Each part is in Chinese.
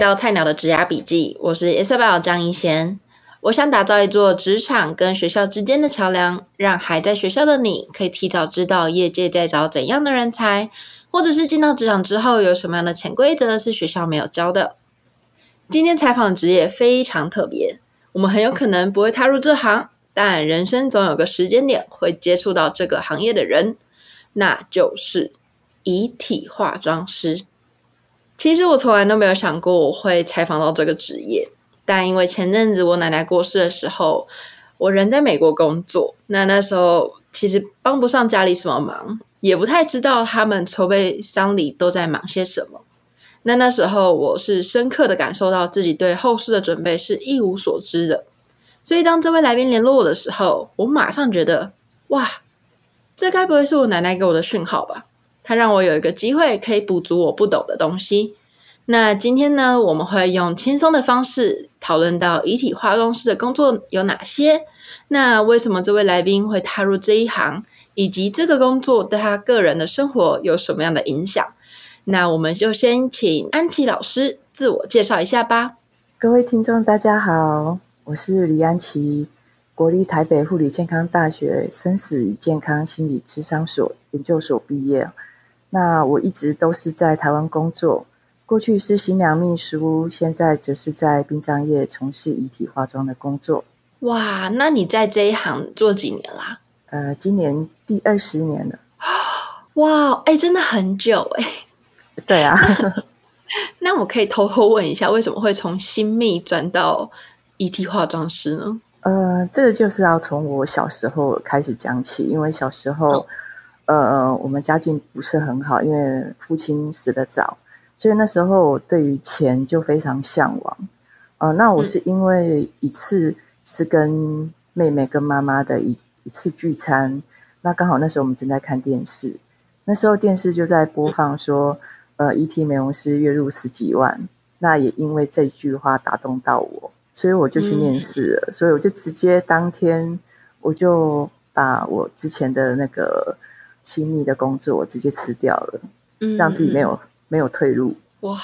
到菜鸟的职涯笔记，我是 Isabel 张一贤。我想打造一座职场跟学校之间的桥梁，让还在学校的你可以提早知道业界在找怎样的人才，或者是进到职场之后有什么样的潜规则是学校没有教的。今天采访的职业非常特别，我们很有可能不会踏入这行，但人生总有个时间点会接触到这个行业的人，那就是遗体化妆师。其实我从来都没有想过我会采访到这个职业，但因为前阵子我奶奶过世的时候，我人在美国工作，那那时候其实帮不上家里什么忙，也不太知道他们筹备丧礼都在忙些什么。那那时候我是深刻的感受到自己对后事的准备是一无所知的，所以当这位来宾联络我的时候，我马上觉得，哇，这该不会是我奶奶给我的讯号吧？她让我有一个机会可以补足我不懂的东西。那今天呢，我们会用轻松的方式讨论到遗体化妆师的工作有哪些。那为什么这位来宾会踏入这一行，以及这个工作对他个人的生活有什么样的影响？那我们就先请安琪老师自我介绍一下吧。各位听众，大家好，我是李安琪，国立台北护理健康大学生死与健康心理咨商所研究所毕业。那我一直都是在台湾工作，过去是新娘秘书，现在则是在殡葬业从事遗体化妆的工作。哇，那你在这一行做几年啦？呃，今年第二十年了。哇，哎、欸，真的很久哎。对啊。那我可以偷偷问一下，为什么会从新秘转到遗体化妆师呢？呃，这个就是要从我小时候开始讲起，因为小时候。哦呃，我们家境不是很好，因为父亲死得早，所以那时候我对于钱就非常向往。呃，那我是因为一次是跟妹妹跟妈妈的一一次聚餐，那刚好那时候我们正在看电视，那时候电视就在播放说，呃，，E.T. 美容师月入十几万，那也因为这句话打动到我，所以我就去面试了，所以我就直接当天我就把我之前的那个。新密的工作我直接辞掉了，嗯，让自己没有没有退路。哇，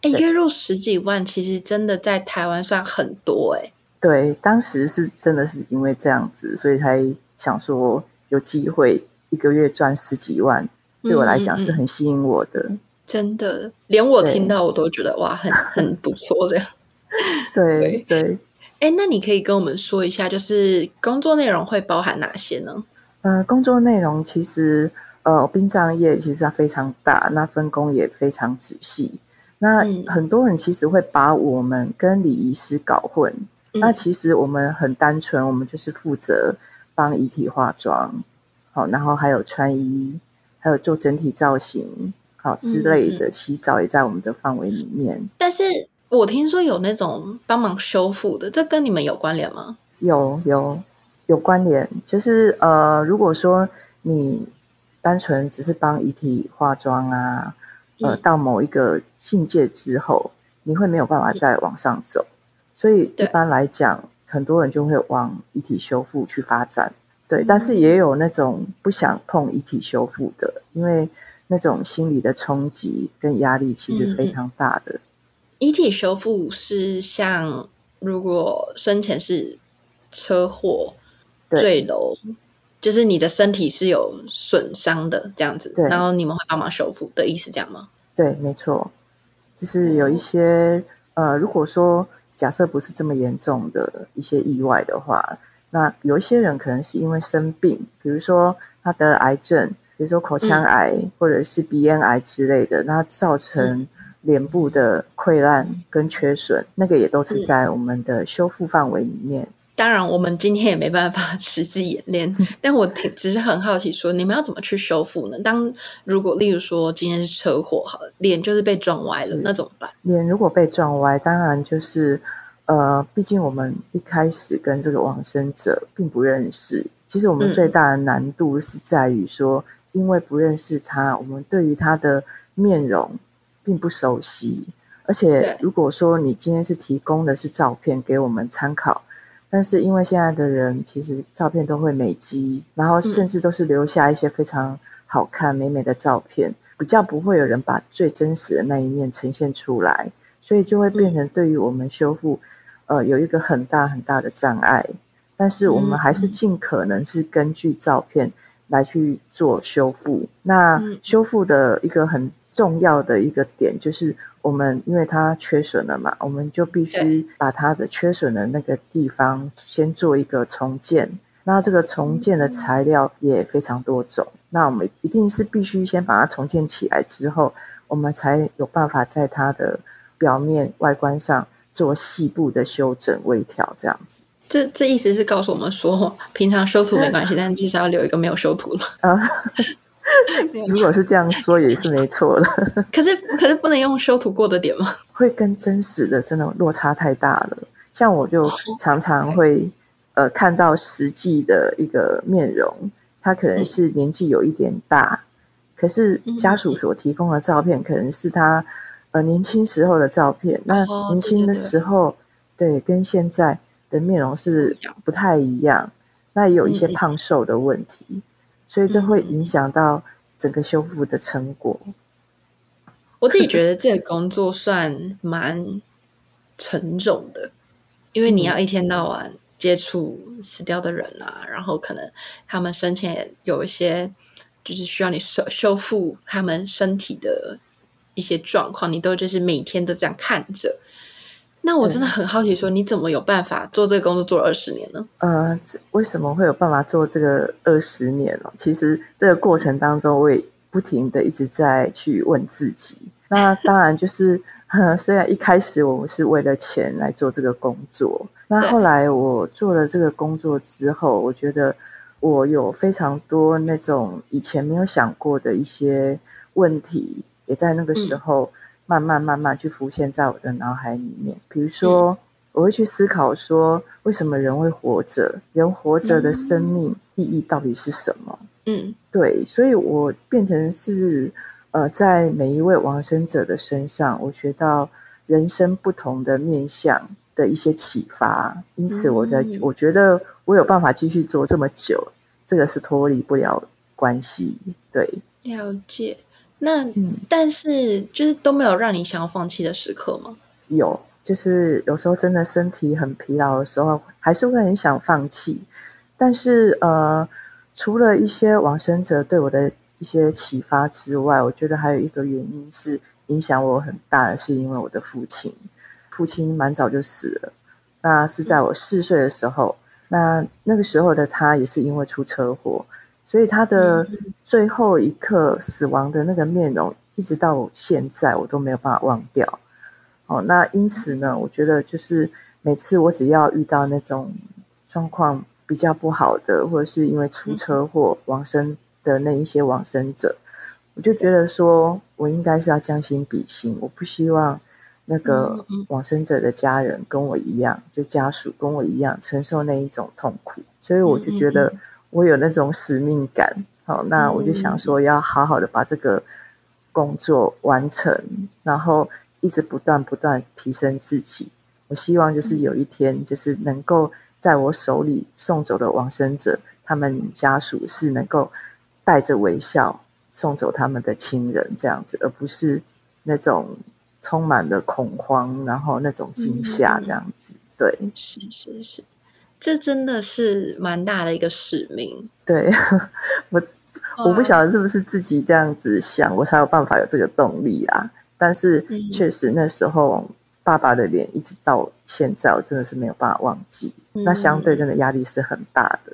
哎，月入十几万，其实真的在台湾算很多哎。对，当时是真的是因为这样子，所以才想说有机会一个月赚十几万，对我来讲是很吸引我的。真的，连我听到我都觉得哇，很很不错这样。对对，哎，那你可以跟我们说一下，就是工作内容会包含哪些呢？呃，工作内容其实，呃，殡葬业其实它非常大，那分工也非常仔细。那很多人其实会把我们跟礼仪师搞混。嗯、那其实我们很单纯，我们就是负责帮遗体化妆，好，然后还有穿衣，还有做整体造型，好之类的。洗澡也在我们的范围里面。但是我听说有那种帮忙修复的，这跟你们有关联吗？有有。有关联，就是呃，如果说你单纯只是帮遗体化妆啊，呃，到某一个境界之后，你会没有办法再往上走，所以一般来讲，很多人就会往遗体修复去发展。对，但是也有那种不想碰遗体修复的，因为那种心理的冲击跟压力其实非常大的。遗体修复是像如果生前是车祸。坠楼，就是你的身体是有损伤的这样子，然后你们会帮忙修复的意思，这样吗？对，没错，就是有一些呃，如果说假设不是这么严重的一些意外的话，那有一些人可能是因为生病，比如说他得了癌症，比如说口腔癌、嗯、或者是鼻咽癌之类的，那造成脸部的溃烂跟缺损，那个也都是在我们的修复范围里面。当然，我们今天也没办法实际演练，但我挺只是很好奇说，说你们要怎么去修复呢？当如果例如说今天是车祸，好，脸就是被撞歪了，那怎么办？脸如果被撞歪，当然就是呃，毕竟我们一开始跟这个往生者并不认识。其实我们最大的难度是在于说，嗯、因为不认识他，我们对于他的面容并不熟悉。而且如果说你今天是提供的是照片给我们参考。但是因为现在的人其实照片都会美肌，然后甚至都是留下一些非常好看美美的照片，比较不会有人把最真实的那一面呈现出来。所以就会变成对于我们修复，呃，有一个很大很大的障碍。但是我们还是尽可能是根据照片来去做修复。那修复的一个很重要的一个点就是，我们因为它缺损了嘛，我们就必须把它的缺损的那个地方先做一个重建。那这个重建的材料也非常多种，那我们一定是必须先把它重建起来之后，我们才有办法在它的表面外观上做细部的修整微调，这样子。这这意思是告诉我们说，平常修图没关系，但至少要留一个没有修图了。啊，如果是这样说也是没错了。可是可是不能用修图过的点吗？会跟真实的真的落差太大了。像我就常常会。呃，看到实际的一个面容，他可能是年纪有一点大，嗯、可是家属所提供的照片可能是他呃年轻时候的照片。哦、那年轻的时候，对，对，对，对，跟现在的面容是不太一样。那也有一些胖瘦的问题，嗯、所以这会影响到整个修复的成果。我自己觉得这个工作算蛮沉重的，因为你要一天到晚。接触死掉的人啊，然后可能他们生前有一些，就是需要你修修复他们身体的一些状况，你都就是每天都这样看着。那我真的很好奇，说你怎么有办法做这个工作做了二十年呢？呃，为什么会有办法做这个二十年呢？其实这个过程当中，我也不停的一直在去问自己。那当然就是。虽然一开始我们是为了钱来做这个工作，那后来我做了这个工作之后，我觉得我有非常多那种以前没有想过的一些问题，也在那个时候慢慢慢慢去浮现在我的脑海里面。比如说，我会去思考说，为什么人会活着？人活着的生命意义到底是什么？嗯，对，所以我变成是。呃，在每一位往生者的身上，我学到人生不同的面向的一些启发，因此我在、嗯、我觉得我有办法继续做这么久，这个是脱离不了关系。对，了解。那、嗯、但是就是都没有让你想要放弃的时刻吗？有，就是有时候真的身体很疲劳的时候，还是会很想放弃。但是呃，除了一些往生者对我的。一些启发之外，我觉得还有一个原因是影响我很大的，是因为我的父亲，父亲蛮早就死了，那是在我四岁的时候，那那个时候的他也是因为出车祸，所以他的最后一刻死亡的那个面容，一直到现在我都没有办法忘掉。哦，那因此呢，我觉得就是每次我只要遇到那种状况比较不好的，或者是因为出车祸往生。的那一些往生者，我就觉得说，我应该是要将心比心，我不希望那个往生者的家人跟我一样，就家属跟我一样承受那一种痛苦，所以我就觉得我有那种使命感。好，那我就想说，要好好的把这个工作完成，然后一直不断不断提升自己。我希望就是有一天，就是能够在我手里送走的往生者，他们家属是能够。带着微笑送走他们的亲人，这样子，而不是那种充满了恐慌，然后那种惊吓这样子。对，是是是，这真的是蛮大的一个使命。对，我我不晓得是不是自己这样子想，我才有办法有这个动力啊。但是确实那时候爸爸的脸一直到现在，我真的是没有办法忘记。那相对真的压力是很大的。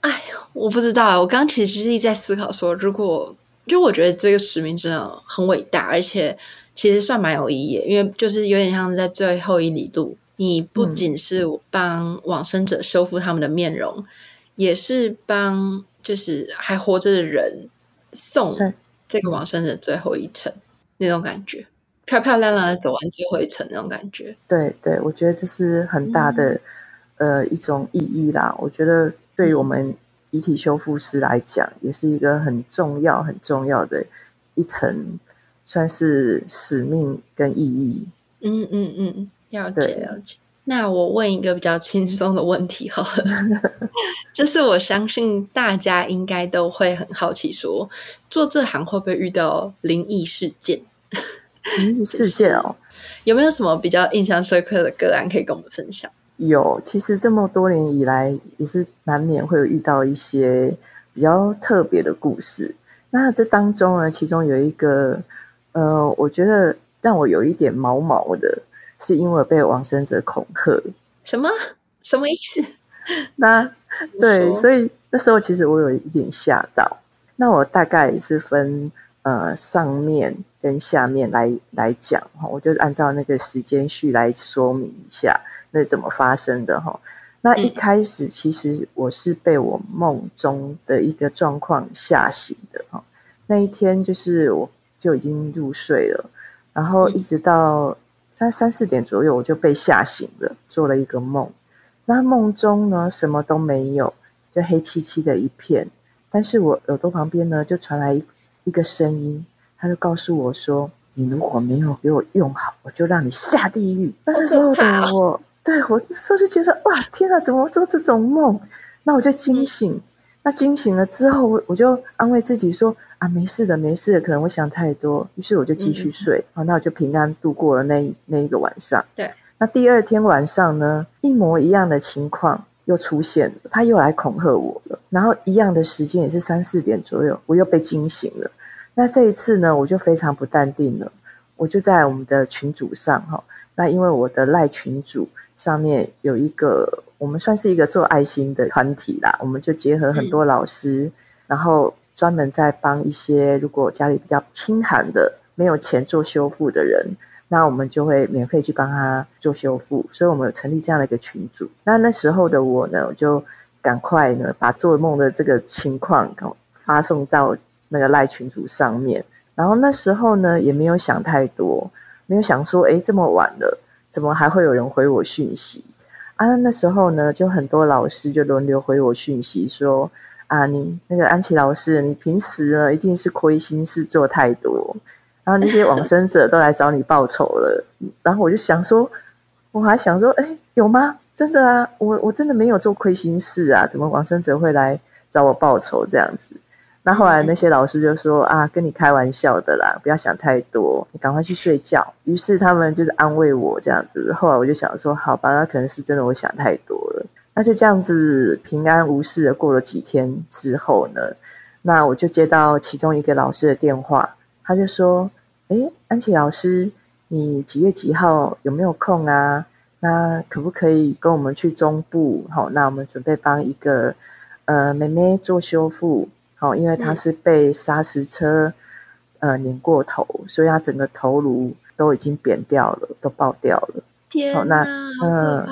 哎呦，我不知道啊！我刚刚其实是一直在思考说，如果就我觉得这个使命真的很伟大，而且其实算蛮有意义，因为就是有点像是在最后一里路，你不仅是帮往生者修复他们的面容，嗯、也是帮就是还活着的人送这个往生者最后一程那种感觉，漂漂亮亮的走完最后一程那种感觉。对对，我觉得这是很大的、嗯、呃一种意义啦。我觉得。对于我们遗体修复师来讲，也是一个很重要、很重要的一层，算是使命跟意义。嗯嗯嗯，了解了解。那我问一个比较轻松的问题好了，就是我相信大家应该都会很好奇说，说做这行会不会遇到灵异事件？灵异事件哦，有没有什么比较印象深刻的个案可以跟我们分享？有，其实这么多年以来，也是难免会有遇到一些比较特别的故事。那这当中呢，其中有一个，呃，我觉得让我有一点毛毛的，是因为被往生者恐吓。什么？什么意思？那对，所以那时候其实我有一点吓到。那我大概是分呃上面跟下面来来讲哈，我就按照那个时间序来说明一下那是怎么发生的哈。那一开始其实我是被我梦中的一个状况吓醒的哈。那一天就是我就已经入睡了，然后一直到在三四点左右我就被吓醒了，做了一个梦。那梦中呢什么都没有，就黑漆漆的一片。但是我耳朵旁边呢，就传来一一个声音，他就告诉我说：“你如果没有给我用好，我就让你下地狱。”那时候的我，对我那时候就觉得哇，天啊，怎么做这种梦？那我就惊醒。嗯、那惊醒了之后，我我就安慰自己说：“啊，没事的，没事的，可能我想太多。”于是我就继续睡。好、嗯，那我就平安度过了那那一个晚上。对。那第二天晚上呢，一模一样的情况。又出现了，他又来恐吓我了。然后一样的时间也是三四点左右，我又被惊醒了。那这一次呢，我就非常不淡定了。我就在我们的群组上哈，那因为我的赖群组上面有一个，我们算是一个做爱心的团体啦。我们就结合很多老师，嗯、然后专门在帮一些如果家里比较清寒的、没有钱做修复的人。那我们就会免费去帮他做修复，所以我们有成立这样的一个群组。那那时候的我呢，我就赶快呢把做梦的这个情况发送到那个赖群组上面。然后那时候呢也没有想太多，没有想说，哎，这么晚了，怎么还会有人回我讯息？啊，那时候呢就很多老师就轮流回我讯息说，啊，你那个安琪老师，你平时呢一定是亏心事做太多。然后那些往生者都来找你报仇了，然后我就想说，我还想说，哎，有吗？真的啊，我我真的没有做亏心事啊，怎么往生者会来找我报仇这样子？那后来那些老师就说啊，跟你开玩笑的啦，不要想太多，你赶快去睡觉。于是他们就是安慰我这样子。后来我就想说，好吧，那可能是真的我想太多了。那就这样子平安无事的过了几天之后呢，那我就接到其中一个老师的电话。他就说：“哎，安琪老师，你几月几号有没有空啊？那可不可以跟我们去中部？好，那我们准备帮一个呃妹妹做修复。好，因为他是被砂石车呃碾过头，所以他整个头颅都已经扁掉了，都爆掉了。天哪，好，那嗯，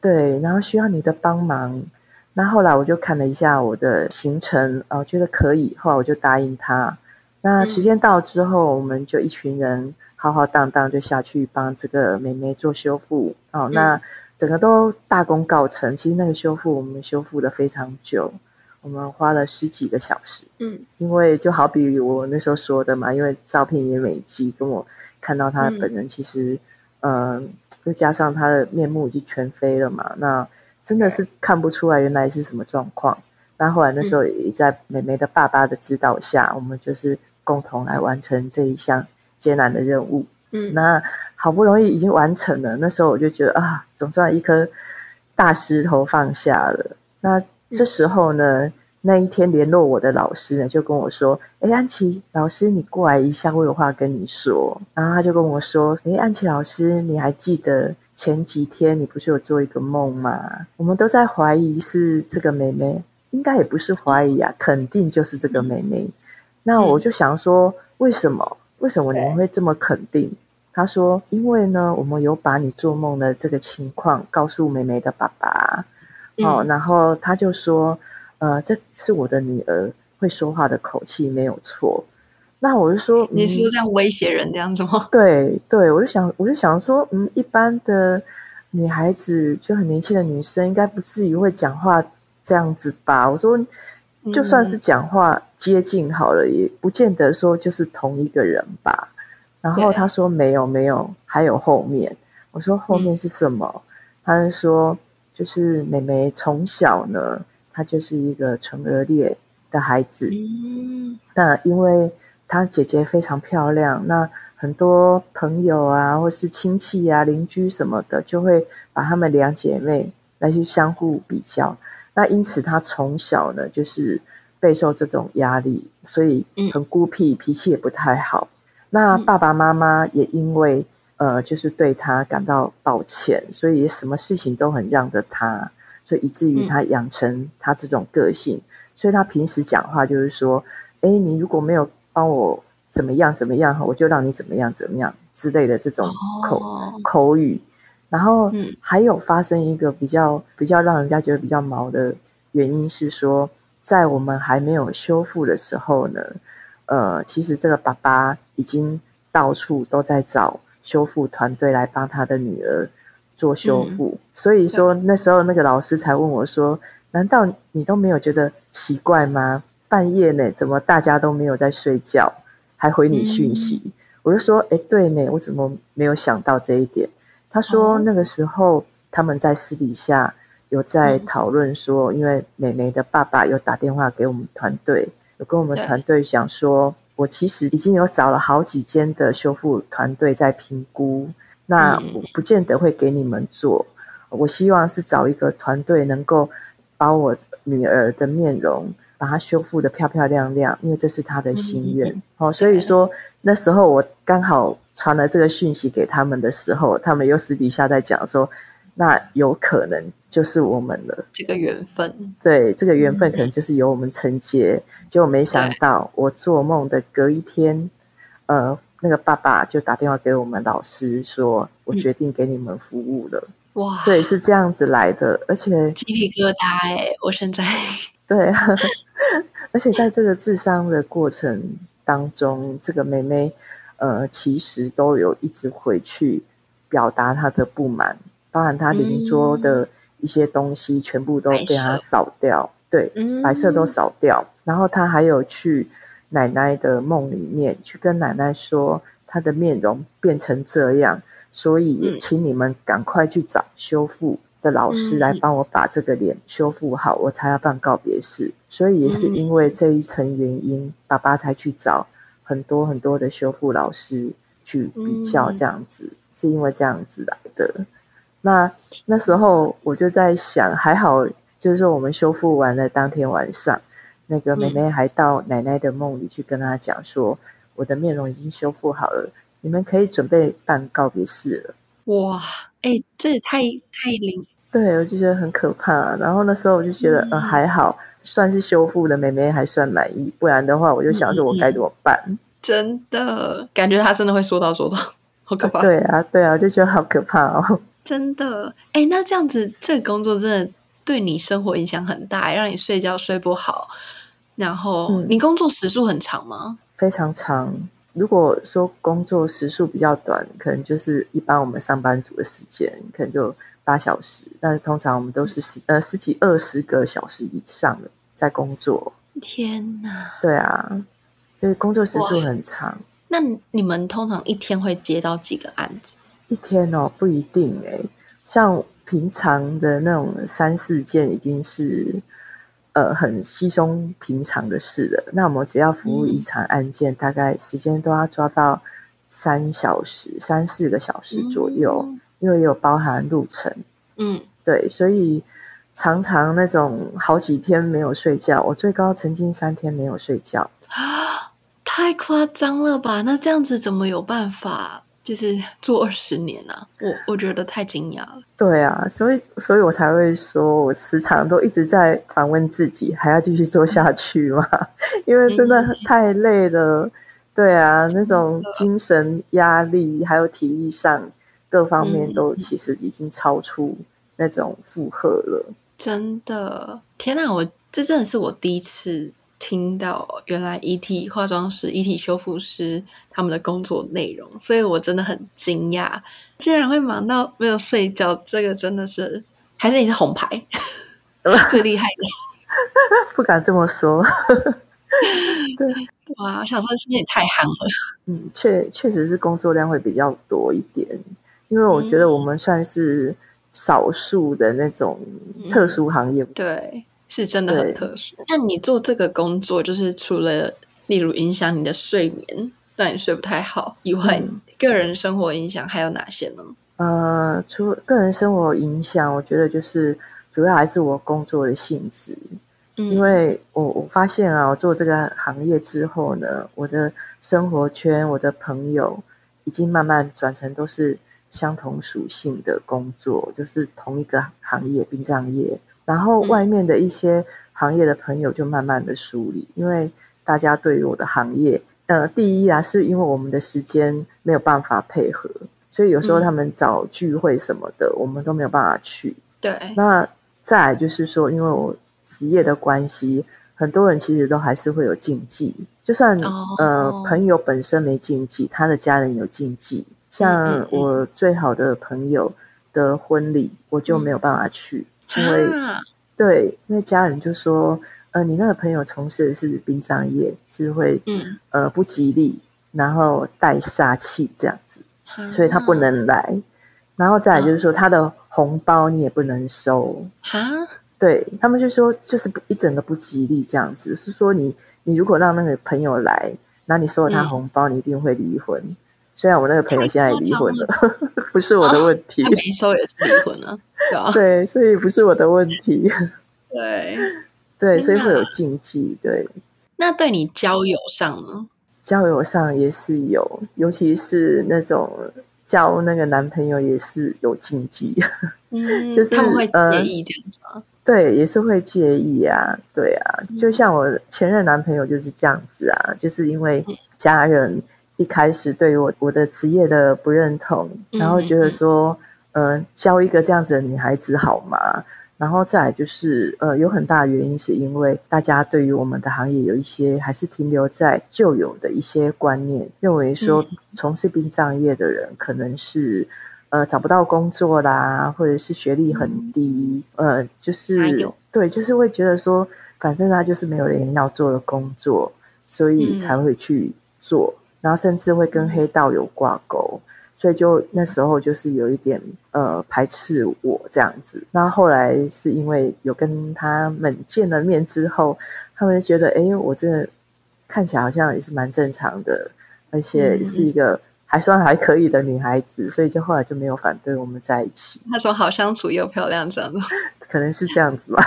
对，然后需要你的帮忙。那后来我就看了一下我的行程，哦，觉得可以，后来我就答应他。”那时间到之后，我们就一群人浩浩荡荡就下去帮这个妹妹做修复哦。那整个都大功告成。其实那个修复我们修复的非常久，我们花了十几个小时。嗯，因为就好比我那时候说的嘛，因为照片也美肌，跟我看到他本人，其实嗯，又、呃、加上他的面目已经全非了嘛，那真的是看不出来原来是什么状况。那后来那时候也在美眉的爸爸的指导下，我们就是。共同来完成这一项艰难的任务。嗯，那好不容易已经完成了，那时候我就觉得啊，总算一颗大石头放下了。那这时候呢，嗯、那一天联络我的老师呢，就跟我说：“哎，安琪老师，你过来一下，我有话跟你说。”然后他就跟我说：“哎，安琪老师，你还记得前几天你不是有做一个梦吗？我们都在怀疑是这个妹妹，应该也不是怀疑啊，肯定就是这个妹妹。”那我就想说，为什么？为什么你们会这么肯定？他说：“因为呢，我们有把你做梦的这个情况告诉妹妹的爸爸，哦，然后他就说，呃，这是我的女儿会说话的口气，没有错。那我就说，你是这样威胁人这样子吗？对 对，我就想，我就想说，嗯，一般的女孩子就很年轻的女生，应该不至于会讲话这样子吧？我说。”就算是讲话接近好了，也不见得说就是同一个人吧。然后他说没有没有，还有后面。我说后面是什么？他就说就是妹妹从小呢，她就是一个唇腭裂的孩子。那因为她姐姐非常漂亮，那很多朋友啊，或是亲戚啊、邻居什么的，就会把她们两姐妹来去相互比较。那因此，她从小呢，就是备受这种压力，所以很孤僻，脾气也不太好。那爸爸妈妈也因为呃，就是对他感到抱歉，所以什么事情都很让着他，所以以至于他养成他这种个性。所以他平时讲话就是说：“哎，你如果没有帮我怎么样怎么样，我就让你怎么样怎么样之类的这种口、哦、口语。”然后还有发生一个比较比较让人家觉得比较毛的原因是说，在我们还没有修复的时候呢，呃，其实这个爸爸已经到处都在找修复团队来帮他的女儿做修复。嗯、所以说那时候那个老师才问我说：“难道你都没有觉得奇怪吗？半夜呢，怎么大家都没有在睡觉，还回你讯息？”嗯、我就说：“哎，对呢，我怎么没有想到这一点？”他说：“那个时候他们在私底下有在讨论说，因为美眉的爸爸有打电话给我们团队，有跟我们团队讲说，我其实已经有找了好几间的修复团队在评估，那我不见得会给你们做。我希望是找一个团队能够把我女儿的面容把它修复得漂漂亮亮，因为这是她的心愿。哦，所以说那时候我刚好。”传了这个讯息给他们的时候，他们又私底下在讲说，那有可能就是我们了。这个缘分，对，这个缘分可能就是由我们承接。结果没想到，我做梦的隔一天，呃，那个爸爸就打电话给我们老师说，我决定给你们服务了。哇，所以是这样子来的，而且鸡皮疙瘩哎，我现在 对啊，而且在这个智商的过程当中，这个妹妹。呃，其实都有一直回去表达她的不满，包含他邻桌的一些东西，全部都被他扫掉，嗯、对，白色都扫掉。然后他还有去奶奶的梦里面去跟奶奶说，他的面容变成这样，所以请你们赶快去找修复的老师来帮我把这个脸修复好，我才要办告别式。所以也是因为这一层原因，爸爸才去找。很多很多的修复老师去比较这样子，嗯、是因为这样子来的。那那时候我就在想，还好，就是说我们修复完了当天晚上，那个妹妹还到奶奶的梦里去跟她讲说，嗯、我的面容已经修复好了，你们可以准备办告别式了。哇，哎、欸，这也太太灵。对，我就觉得很可怕。然后那时候我就觉得，嗯、呃，还好。算是修复的，妹妹还算满意，不然的话，我就想说我该怎么办？嗯、真的感觉她真的会说到做到，好可怕。对啊，对啊，我就觉得好可怕哦。真的，哎，那这样子，这个工作真的对你生活影响很大，让你睡觉睡不好。然后，嗯、你工作时数很长吗？非常长。如果说工作时数比较短，可能就是一般我们上班族的时间，可能就。八小时，但是通常我们都是十呃十几二十个小时以上的在工作。天哪！对啊，所以工作时数很长。那你们通常一天会接到几个案子？一天哦，不一定哎。像平常的那种三四件，已经是呃很稀松平常的事了。那我们只要服务一场案件，嗯、大概时间都要抓到三小时、三四个小时左右。嗯因为有包含路程，嗯，对，所以常常那种好几天没有睡觉，我最高曾经三天没有睡觉啊，太夸张了吧？那这样子怎么有办法就是做二十年呢？啊？我我觉得太惊讶了。对啊，所以所以我才会说我时常都一直在反问自己，还要继续做下去吗？因为真的太累了。对啊，那种精神压力还有体力上。各方面都其实已经超出那种负荷了。嗯，真的，天哪！我这真的是我第一次听到，原来遗体化妆师、遗体修复师他们的工作内容，所以我真的很惊讶，竟然会忙到没有睡觉。这个真的是，还是你是红牌 最厉害的？不敢这么说。对，哇！我想说，是不是也太夯了？嗯，确确实是工作量会比较多一点。因为我觉得我们算是少数的那种特殊行业，嗯、对，是真的很特殊。那你做这个工作，就是除了例如影响你的睡眠，让你睡不太好以外，嗯、个人生活影响还有哪些呢？呃，除了个人生活影响，我觉得就是主要还是我工作的性质。嗯，因为我我发现啊，我做这个行业之后呢，我的生活圈、我的朋友已经慢慢转成都是相同属性的工作，就是同一个行业——殡葬业。然后外面的一些行业的朋友就慢慢的梳理，因为大家对于我的行业，呃，第一啊，是因为我们的时间没有办法配合。所以有时候他们找聚会什么的，嗯、我们都没有办法去。对。那再来就是说，因为我职业的关系，很多人其实都还是会有禁忌。就算、哦、呃朋友本身没禁忌，他的家人有禁忌。像我最好的朋友的婚礼，我就没有办法去，嗯、因为对，因为家人就说，呃，你那个朋友从事的是殡葬业，是会嗯呃不吉利，然后带煞气这样子。所以他不能来，然后再来就是说，他的红包你也不能收。哈，对他们就说，就是一整个不吉利这样子。是说你你如果让那个朋友来，那你收了他红包，你一定会离婚。虽然我那个朋友现在也离婚了，不是我的问题。没收也是离婚啊，对，所以不是我的问题。对对，所以会有禁忌。对，那对你交友上呢？交友上也是有，尤其是那种交那个男朋友也是有禁忌，嗯，就是他们会介意这样子吗？呃，对，也是会介意啊，对啊，就像我前任男朋友就是这样子啊，就是因为家人一开始对于我我的职业的不认同，然后觉得说，嗯，呃，教一个这样子的女孩子好吗？然后再来就是，呃，有很大的原因是因为大家对于我们的行业有一些还是停留在旧有的一些观念，认为说从事殡葬业的人可能是，呃，找不到工作啦，或者是学历很低，呃，就是对，就是会觉得说，反正他就是没有人要做的工作，所以才会去做，然后甚至会跟黑道有挂钩。所以就那时候就是有一点呃排斥我这样子，那后来是因为有跟他们见了面之后，他们就觉得哎，我这个看起来好像也是蛮正常的，而且是一个还算还可以的女孩子，所以就后来就没有反对我们在一起。他说好相处又漂亮，这样子，可能是这样子吧。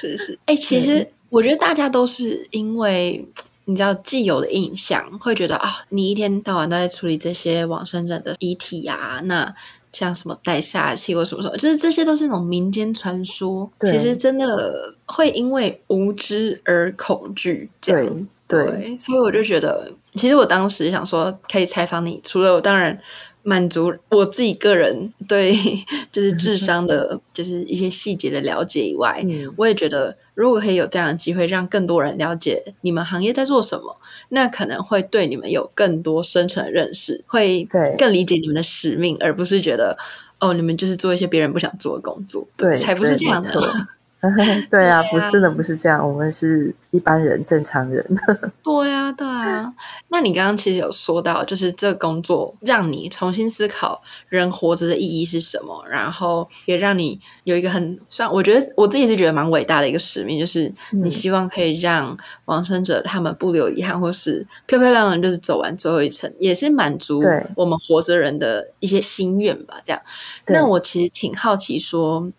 是 是，哎，其实我觉得大家都是因为。你知道既有的印象，会觉得啊，你一天到晚都在处理这些往生者的遗体啊，那像什么带下气或什么什么，就是这些都是那种民间传说。其实真的会因为无知而恐惧。对，对，所以我就觉得，其实我当时想说可以采访你，除了我当然。满足我自己个人对就是智商的，就是一些细节的了解以外，嗯，我也觉得如果可以有这样的机会，让更多人了解你们行业在做什么，那可能会对你们有更多深层的认识，会更理解你们的使命，而不是觉得哦，你们就是做一些别人不想做的工作，对，才不是这样的。对啊，不是真的不是这样，我们是一般人，正常人。对啊，对啊。那你刚刚其实有说到，就是这个工作让你重新思考人活着的意义是什么，然后也让你有一个很算，我觉得我自己是觉得蛮伟大的一个使命，就是你希望可以让往生者他们不留遗憾，或是漂漂亮亮就是走完最后一程，也是满足我们活着人的一些心愿吧。这样，那我其实挺好奇说。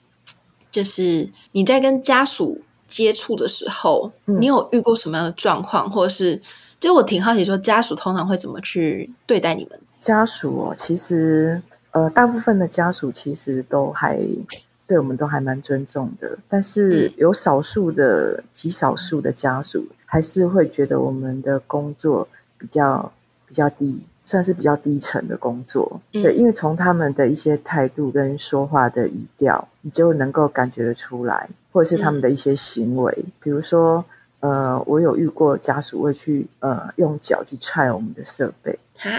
就是你在跟家属接触的时候，嗯，你有遇过什么样的状况，或者是，就我挺好奇，说家属通常会怎么去对待你们？家属哦，其实呃，大部分的家属其实都还对我们都还蛮尊重的，但是有少数的极少数的家属还是会觉得我们的工作比较比较低。算是比较低沉的工作，嗯，对，因为从他们的一些态度跟说话的语调，你就能够感觉得出来，或者是他们的一些行为，嗯，比如说，呃，我有遇过家属会去呃用脚去踹我们的设备，啊，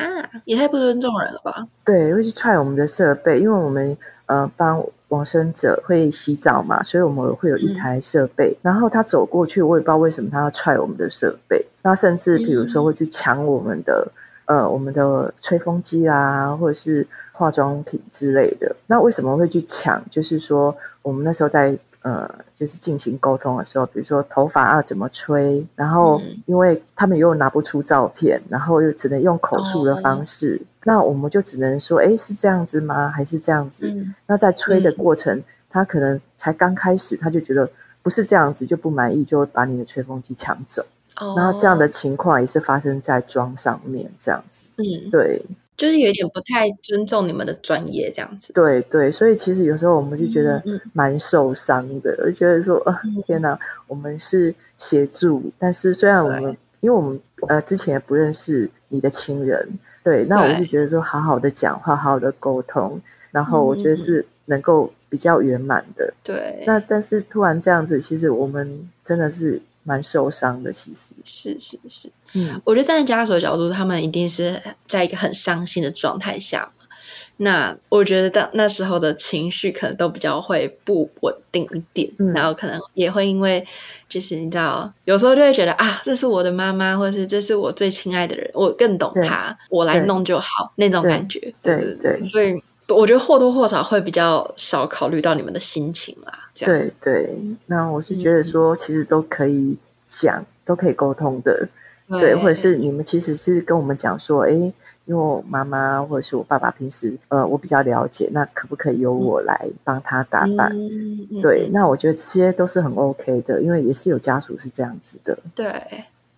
也太不尊重人了吧？对，会去踹我们的设备，因为我们呃帮往生者会洗澡嘛，所以我们会有一台设备，嗯，然后他走过去，我也不知道为什么他要踹我们的设备，那甚至比如说会去抢我们的。呃，我们的吹风机啊，或者是化妆品之类的，那为什么会去抢？就是说，我们那时候在呃，就是进行沟通的时候，比如说头发要怎么吹，然后因为他们又拿不出照片，然后又只能用口述的方式，哦、那我们就只能说，哎，是这样子吗？还是这样子？嗯、那在吹的过程，嗯、他可能才刚开始，他就觉得不是这样子，就不满意，就把你的吹风机抢走。哦，然后这样的情况也是发生在妆上面，这样子。嗯，对。就是有点不太尊重你们的专业这样子，对对，所以其实有时候我们就觉得蛮受伤的，嗯嗯、就觉得说，呃，天哪，我们是协助，但是虽然我们，因为我们呃之前也不认识你的亲人，对，那我就觉得说，好好的讲话，好好的沟通，然后我觉得是能够比较圆满的，对。那但是突然这样子，其实我们真的是蛮受伤的，其实是是是。嗯，我觉得站在家属的角度，他们一定是在一个很伤心的状态下嘛。那我觉得到那时候的情绪可能都比较会不稳定一点，嗯、然后可能也会因为就是你知道，有时候就会觉得啊，这是我的妈妈，或者是这是我最亲爱的人，我更懂他，我来弄就好那种感觉。对对对，所以我觉得或多或少会比较少考虑到你们的心情啦。这样对对，那我是觉得说，其实都可以讲，嗯、都可以沟通的。对，对，或者是你们其实是跟我们讲说，哎，因为我妈妈或者是我爸爸平时呃我比较了解，那可不可以由我来帮他打扮？嗯、对，嗯、那我觉得这些都是很 OK 的，因为也是有家属是这样子的。对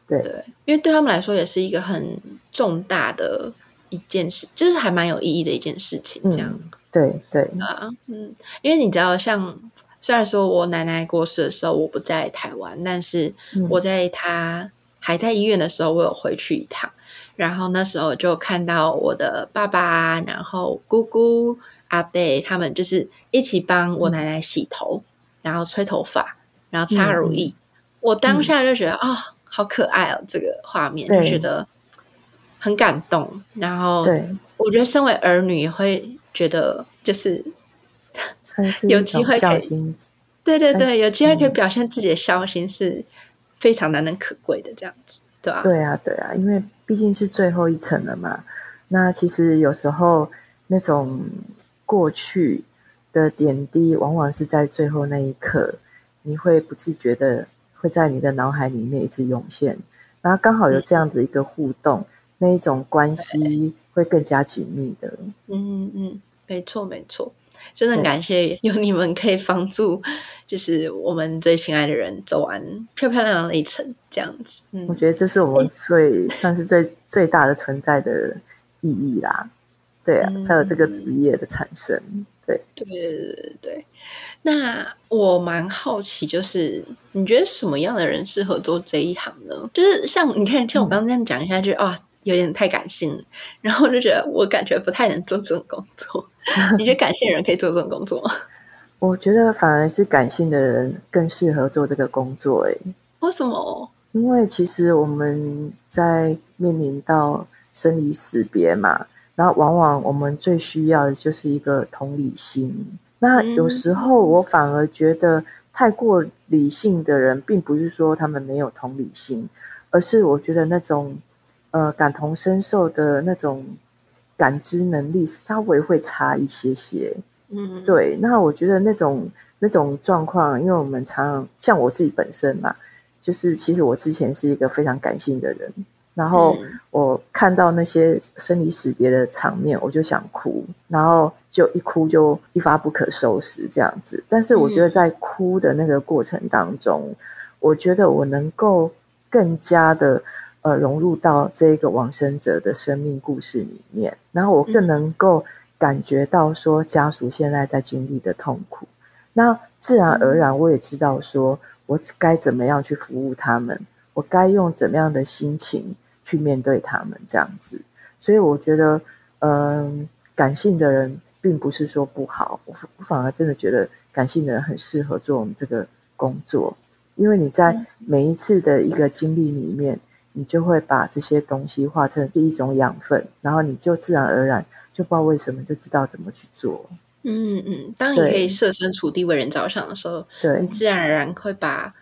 对对，因为对他们来说也是一个很重大的一件事，就是还蛮有意义的一件事情。这样，嗯、对对啊，嗯，因为你知道，像虽然说我奶奶过世的时候我不在台湾，但是我在她。还在医院的时候，我有回去一趟，然后那时候就看到我的爸爸，然后姑姑、阿伯他们就是一起帮我奶奶洗头，嗯、然后吹头发，然后擦乳液。嗯、我当下就觉得啊、嗯哦，好可爱哦，这个画面就觉得很感动。然后，我觉得身为儿女也会觉得，就是有机会可以，对对对，有机会可以表现自己的孝心是。非常难能可贵的这样子，对啊，对啊，对啊，因为毕竟是最后一层了嘛。那其实有时候那种过去的点滴，往往是在最后那一刻，你会不自觉的会在你的脑海里面一直涌现。然后刚好有这样子一个互动，嗯、那一种关系会更加紧密的。嗯嗯，没错没错。真的很感谢有你们可以帮助，就是我们最亲爱的人走完漂漂亮亮的一程，这样子。嗯，我觉得这是我们最算是最最大的存在的意义啦。对啊，才有这个职业的产生。对对对对。那我蛮好奇，就是你觉得什么样的人适合做这一行呢？就是像你看，像我刚刚这样讲一下，就啊。有点太感性，然后就觉得我感觉不太能做这种工作。你觉得感性人可以做这种工作吗？我觉得反而是感性的人更适合做这个工作。哎，为什么？因为其实我们在面临到生离死别嘛，然后往往我们最需要的就是一个同理心。那有时候我反而觉得太过理性的人，并不是说他们没有同理心，而是我觉得那种。呃，感同身受的那种感知能力稍微会差一些些，嗯，对。那我觉得那种那种状况，因为我们常常像我自己本身嘛，就是其实我之前是一个非常感性的人，然后我看到那些生离死别的场面，我就想哭，然后就一哭就一发不可收拾这样子。但是我觉得在哭的那个过程当中，我觉得我能够更加的。呃，融入到这个往生者的生命故事里面，然后我更能够感觉到说家属现在在经历的痛苦，那自然而然我也知道说我该怎么样去服务他们，我该用怎么样的心情去面对他们这样子。所以我觉得，嗯、呃，感性的人并不是说不好，我反而真的觉得感性的人很适合做我们这个工作，因为你在每一次的一个经历里面。你就会把这些东西化成第一种养分，然后你就自然而然就不知道为什么就知道怎么去做。嗯嗯，当你可以设身处地为人着想的时候，对，你自然而然会把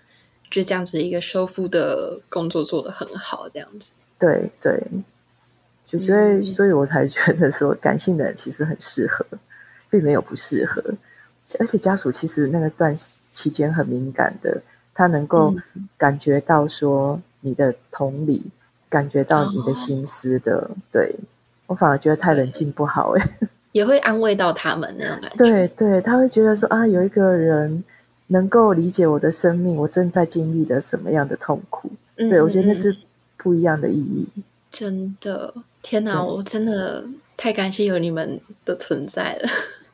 就这样子一个修复的工作做得很好，这样子。对对，就觉得，所以我才觉得说，感性的人其实很适合，并没有不适合。而且家属其实那个段期间很敏感的，他能够感觉到说你的同理，嗯、感觉到你的心思的。哦、对，我反而觉得太冷静不好哎，也会安慰到他们那种感觉。对对，他会觉得说啊，有一个人能够理解我的生命，我正在经历的什么样的痛苦。嗯、对，我觉得那是不一样的意义。真的，天哪！我真的太感谢有你们的存在了。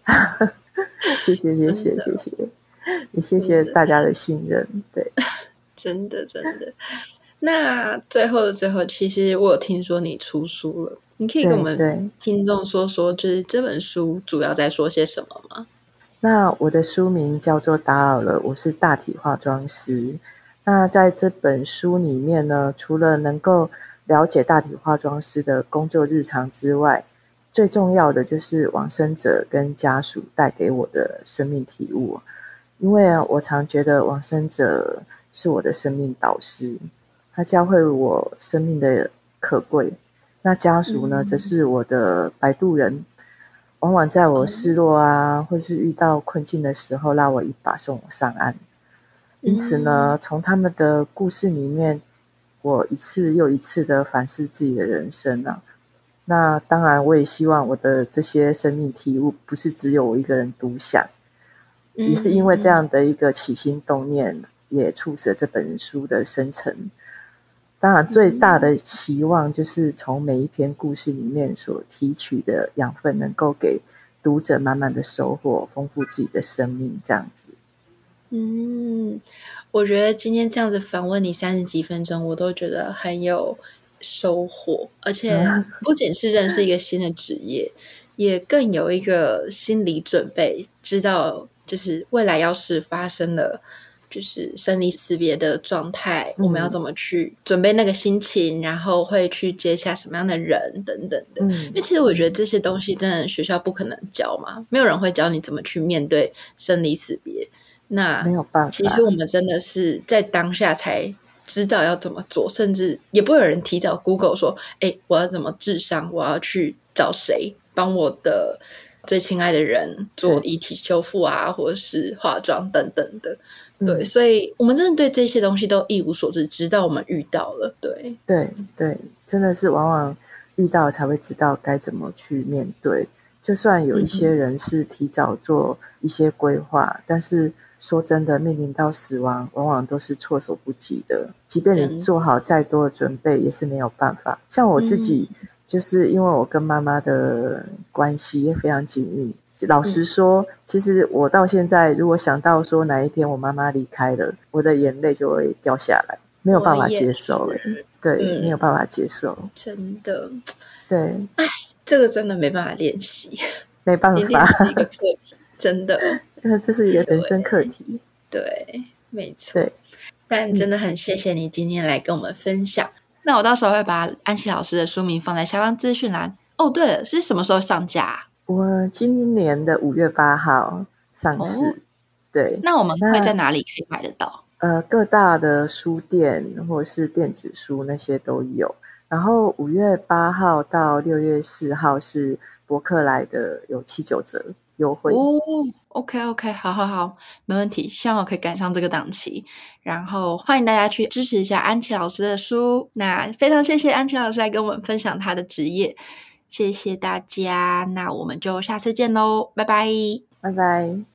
谢谢 谢谢谢谢，也谢谢大家的信任。对，真的真的。那最后的最后，其实我有听说你出书了，你可以跟我们听众说说，就是这本书主要在说些什么吗？那我的书名叫做《打扰了》，我是大体化妆师。那在这本书里面呢，除了能够了解大体化妆师的工作日常之外，最重要的就是往生者跟家属带给我的生命体悟，因为啊，我常觉得往生者是我的生命导师，他教会我生命的可贵。那家属呢，则是我的摆渡人，往往在我失落啊，或是遇到困境的时候，拉我一把，送我上岸。因此呢，从他们的故事里面，我一次又一次的反思自己的人生啊。那当然，我也希望我的这些生命体悟不是只有我一个人独享，也是因为这样的一个起心动念，也促使了这本书的生成。当然，最大的期望就是从每一篇故事里面所提取的养分，能够给读者满满的收获，丰富自己的生命，这样子。嗯，我觉得今天这样子访问你三十几分钟，我都觉得很有。收获，而且 不仅是认识一个新的职业，也更有一个心理准备，知道就是未来要是发生了就是生离死别的状态，嗯、我们要怎么去准备那个心情，然后会去接下什么样的人等等的。嗯、因为其实我觉得这些东西真的学校不可能教嘛，没有人会教你怎么去面对生离死别。那没有办法，其实我们真的是在当下才。知道要怎么做，甚至也不会有人提早 Google 说：“哎，我要怎么智商？我要去找谁帮我的最亲爱的人做遗体修复啊，或者是化妆等等的。”对，嗯、所以我们真的对这些东西都一无所知，直到我们遇到了。对，对，对，真的是往往遇到才会知道该怎么去面对。就算有一些人是提早做一些规划，嗯、但是。说真的，面临到死亡，往往都是措手不及的。即便你做好再多的准备，也是没有办法。像我自己，嗯、就是因为我跟妈妈的关系也非常紧密。老实说，嗯、其实我到现在，如果想到说哪一天我妈妈离开了，我的眼泪就会掉下来，没有办法接受了。对，嗯、没有办法接受。真的，对，哎，这个真的没办法练习，没办法，一个课题，真的。因为这是一个人生课题，对，对，没错。对但真的很谢谢你今天来跟我们分享。嗯、那我到时候会把安琪老师的书名放在下方资讯栏。哦，对了，是什么时候上架？我今年的五月八号上市。哦、对，那我们会在哪里可以买得到？呃，各大的书店或者是电子书那些都有。然后五月八号到六月四号是博客来的，有七九折。优惠哦，OK OK，好好好，没问题。希望我可以赶上这个档期，然后欢迎大家去支持一下安琪老师的书。那非常谢谢安琪老师来跟我们分享他的职业，谢谢大家。那我们就下次见喽，拜拜，拜拜。